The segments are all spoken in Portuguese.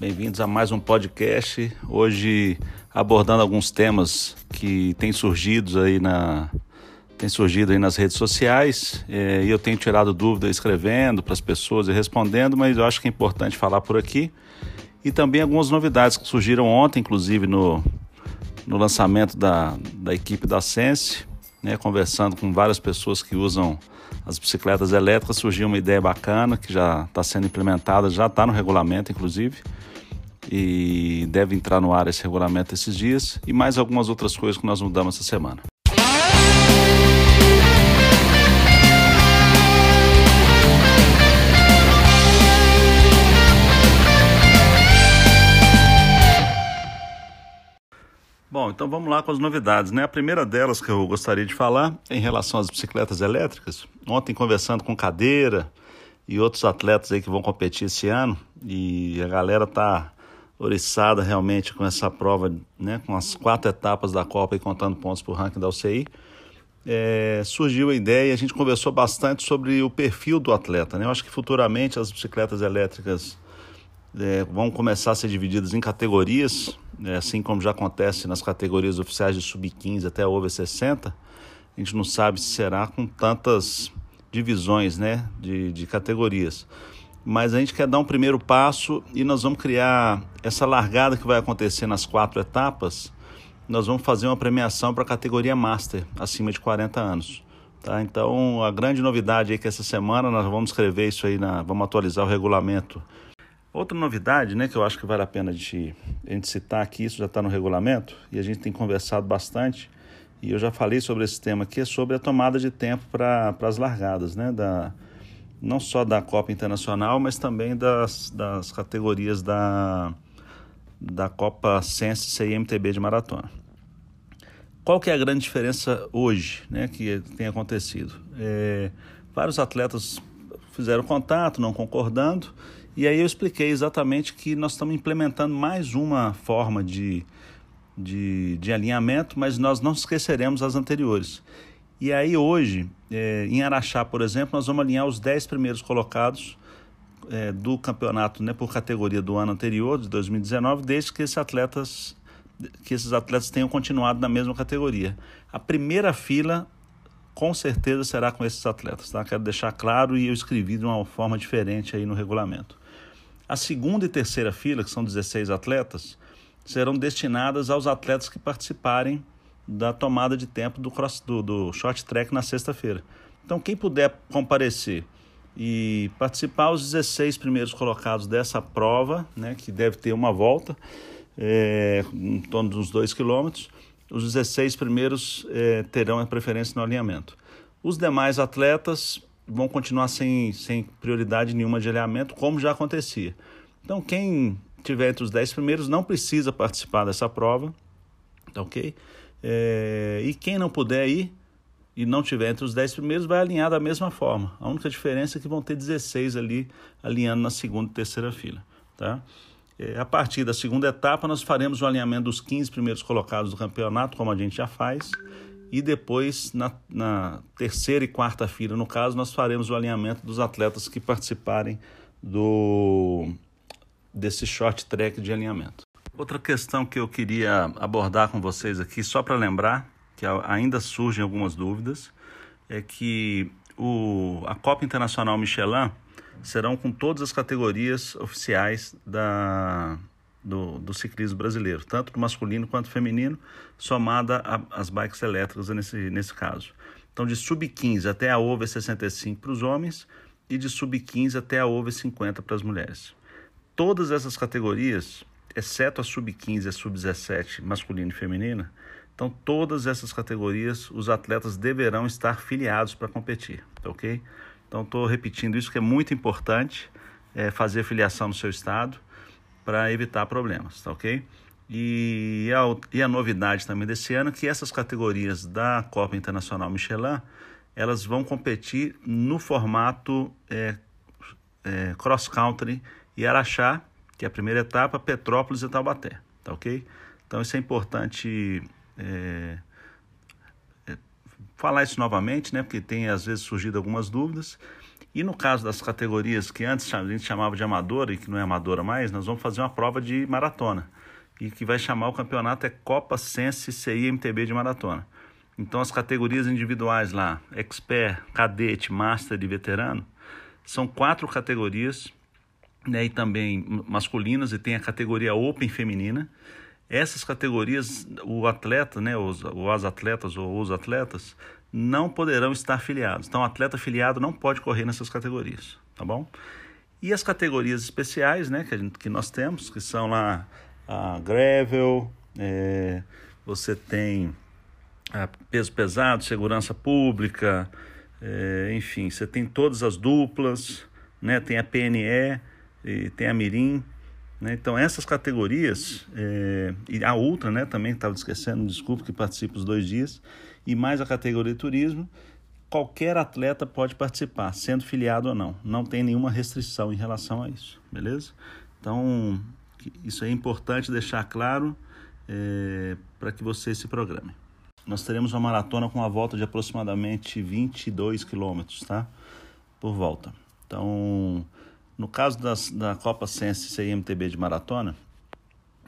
bem-vindos a mais um podcast. Hoje abordando alguns temas que têm surgido aí na tem surgido aí nas redes sociais é, e eu tenho tirado dúvida escrevendo para as pessoas e respondendo, mas eu acho que é importante falar por aqui e também algumas novidades que surgiram ontem, inclusive no, no lançamento da, da equipe da Sense, né, conversando com várias pessoas que usam as bicicletas elétricas, surgiu uma ideia bacana que já está sendo implementada, já está no regulamento, inclusive, e deve entrar no ar esse regulamento esses dias, e mais algumas outras coisas que nós mudamos essa semana. Então vamos lá com as novidades, né? A primeira delas que eu gostaria de falar é em relação às bicicletas elétricas. Ontem conversando com Cadeira e outros atletas aí que vão competir esse ano e a galera tá oriçada realmente com essa prova, né? Com as quatro etapas da Copa e contando pontos para o ranking da UCI. É, surgiu a ideia e a gente conversou bastante sobre o perfil do atleta, né? Eu acho que futuramente as bicicletas elétricas é, vão começar a ser divididas em categorias, é, assim como já acontece nas categorias oficiais de sub-15 até over 60. A gente não sabe se será com tantas divisões né, de, de categorias. Mas a gente quer dar um primeiro passo e nós vamos criar essa largada que vai acontecer nas quatro etapas. Nós vamos fazer uma premiação para a categoria Master, acima de 40 anos. Tá? Então, a grande novidade é que essa semana nós vamos escrever isso aí, na, vamos atualizar o regulamento Outra novidade, né, que eu acho que vale a pena de, a gente citar aqui, isso já está no regulamento e a gente tem conversado bastante, e eu já falei sobre esse tema aqui, é sobre a tomada de tempo para as largadas, né, da, não só da Copa Internacional, mas também das, das categorias da, da Copa Sense CIMTB de Maratona. Qual que é a grande diferença hoje, né, que tem acontecido? É, vários atletas fizeram contato, não concordando, e aí eu expliquei exatamente que nós estamos implementando mais uma forma de, de, de alinhamento, mas nós não esqueceremos as anteriores. E aí hoje, é, em Araxá, por exemplo, nós vamos alinhar os 10 primeiros colocados é, do campeonato né, por categoria do ano anterior, de 2019, desde que esses atletas que esses atletas tenham continuado na mesma categoria. A primeira fila com certeza será com esses atletas, tá? Quero deixar claro e eu escrevi de uma forma diferente aí no regulamento. A segunda e terceira fila, que são 16 atletas, serão destinadas aos atletas que participarem da tomada de tempo do, cross, do, do short track na sexta-feira. Então, quem puder comparecer e participar, os 16 primeiros colocados dessa prova, né, que deve ter uma volta, é, em torno dos 2 quilômetros, os 16 primeiros é, terão a preferência no alinhamento. Os demais atletas vão continuar sem, sem prioridade nenhuma de alinhamento, como já acontecia. Então, quem tiver entre os 10 primeiros não precisa participar dessa prova, tá ok? É, e quem não puder ir e não tiver entre os 10 primeiros vai alinhar da mesma forma. A única diferença é que vão ter 16 ali alinhando na segunda e terceira fila, tá? É, a partir da segunda etapa, nós faremos o alinhamento dos 15 primeiros colocados do campeonato, como a gente já faz, e depois, na, na terceira e quarta fila, no caso, nós faremos o alinhamento dos atletas que participarem do desse short track de alinhamento. Outra questão que eu queria abordar com vocês aqui, só para lembrar, que ainda surgem algumas dúvidas, é que o, a Copa Internacional Michelin serão com todas as categorias oficiais da, do, do ciclismo brasileiro, tanto masculino quanto feminino, somada às bikes elétricas nesse, nesse caso. Então, de sub-15 até a over 65 para os homens e de sub-15 até a over 50 para as mulheres. Todas essas categorias, exceto a sub-15 e a sub-17 masculina e feminina, então todas essas categorias os atletas deverão estar filiados para competir, ok? Então estou repetindo isso que é muito importante, é, fazer filiação no seu estado para evitar problemas, tá ok? E a, e a novidade também desse ano é que essas categorias da Copa Internacional Michelin elas vão competir no formato é, é, cross country e Araxá, que é a primeira etapa, Petrópolis e Taubaté, tá ok? Então isso é importante é, falar isso novamente, né? Porque tem às vezes surgido algumas dúvidas. E no caso das categorias que antes a gente chamava de amadora e que não é amadora mais, nós vamos fazer uma prova de maratona. E que vai chamar o campeonato é Copa Sense CI MTB de maratona. Então as categorias individuais lá, expert, cadete, master e veterano, são quatro categorias, né, e também masculinas e tem a categoria open feminina. Essas categorias, o atleta, né, os, ou as atletas ou os atletas não poderão estar filiados. Então, o atleta filiado não pode correr nessas categorias, tá bom? E as categorias especiais, né, que, gente, que nós temos, que são lá a gravel, é, você tem a peso pesado, segurança pública, é, enfim, você tem todas as duplas, né, tem a PNE, tem a Mirim, né? Então, essas categorias, é, e a Ultra né, também, estava esquecendo, desculpa, que participa os dois dias, e mais a categoria turismo, qualquer atleta pode participar, sendo filiado ou não. Não tem nenhuma restrição em relação a isso, beleza? Então, isso é importante deixar claro é, para que você se programe. Nós teremos uma maratona com uma volta de aproximadamente 22 quilômetros, tá? Por volta. Então, no caso das, da Copa Sense CIMTB de maratona,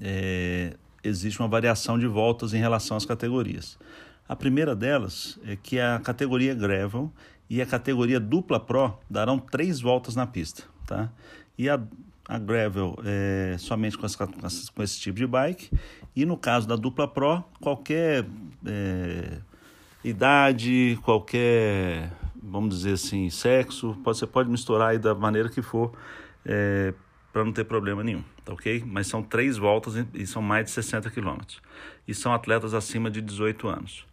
é, existe uma variação de voltas em relação às categorias. A primeira delas é que a categoria Gravel e a categoria Dupla Pro darão três voltas na pista, tá? E a, a Gravel é somente com, essa, com esse tipo de bike e no caso da Dupla Pro, qualquer é, idade, qualquer vamos dizer assim, sexo, pode, você pode misturar aí da maneira que for, é, para não ter problema nenhum, tá ok? Mas são três voltas e são mais de 60 quilômetros. E são atletas acima de 18 anos.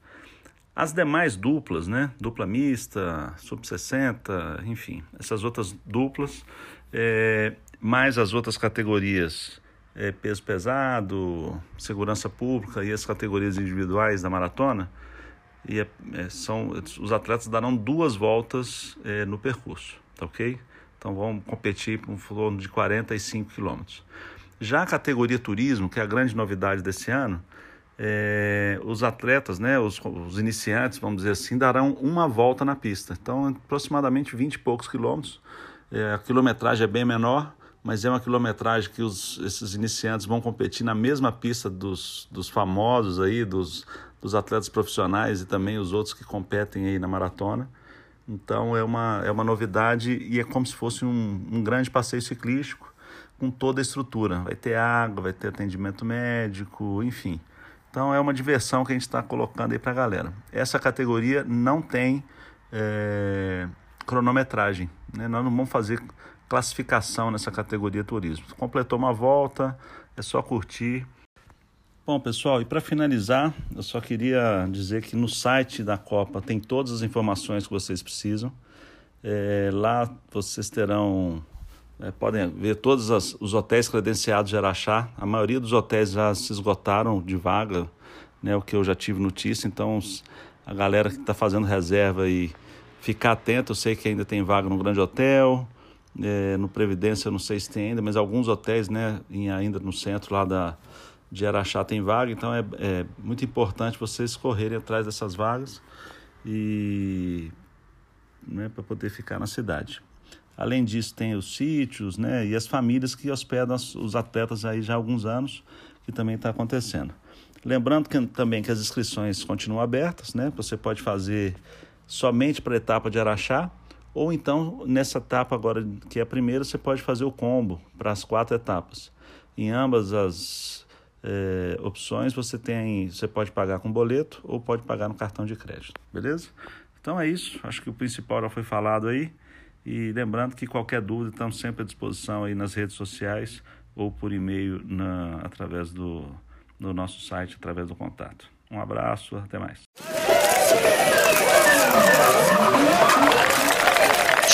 As demais duplas, né? Dupla mista, sub-60, enfim, essas outras duplas, é, mais as outras categorias, é, peso pesado, segurança pública e as categorias individuais da maratona, e é, é, são, os atletas darão duas voltas é, no percurso, tá ok? Então vão competir por um torno de 45 quilômetros. Já a categoria turismo, que é a grande novidade desse ano, é, os atletas, né, os, os, iniciantes, vamos dizer assim, darão uma volta na pista. Então, aproximadamente 20 e poucos quilômetros. É, a quilometragem é bem menor, mas é uma quilometragem que os, esses iniciantes vão competir na mesma pista dos, dos famosos aí, dos, dos atletas profissionais e também os outros que competem aí na maratona. Então é uma, é uma novidade e é como se fosse um, um grande passeio ciclístico com toda a estrutura. Vai ter água, vai ter atendimento médico, enfim. Então é uma diversão que a gente está colocando aí para a galera. Essa categoria não tem é, cronometragem. Né? Nós não vamos fazer classificação nessa categoria turismo. Completou uma volta, é só curtir Bom, pessoal, e para finalizar, eu só queria dizer que no site da Copa tem todas as informações que vocês precisam. É, lá vocês terão, é, podem ver todos as, os hotéis credenciados de Araxá. A maioria dos hotéis já se esgotaram de vaga, né, o que eu já tive notícia. Então, a galera que está fazendo reserva e ficar atento, eu sei que ainda tem vaga no Grande Hotel, é, no Previdência eu não sei se tem ainda, mas alguns hotéis, né, ainda no centro lá da de Araxá tem vaga, então é, é muito importante vocês correrem atrás dessas vagas e né, para poder ficar na cidade. Além disso, tem os sítios né, e as famílias que hospedam os atletas aí já há alguns anos, que também está acontecendo. Lembrando que, também que as inscrições continuam abertas, né? Você pode fazer somente para a etapa de Araxá, ou então nessa etapa agora, que é a primeira, você pode fazer o combo para as quatro etapas. Em ambas as é, opções, você tem, você pode pagar com boleto ou pode pagar no cartão de crédito, beleza? Então é isso, acho que o principal já foi falado aí. E lembrando que qualquer dúvida estamos sempre à disposição aí nas redes sociais ou por e-mail na, através do, do nosso site, através do contato. Um abraço, até mais.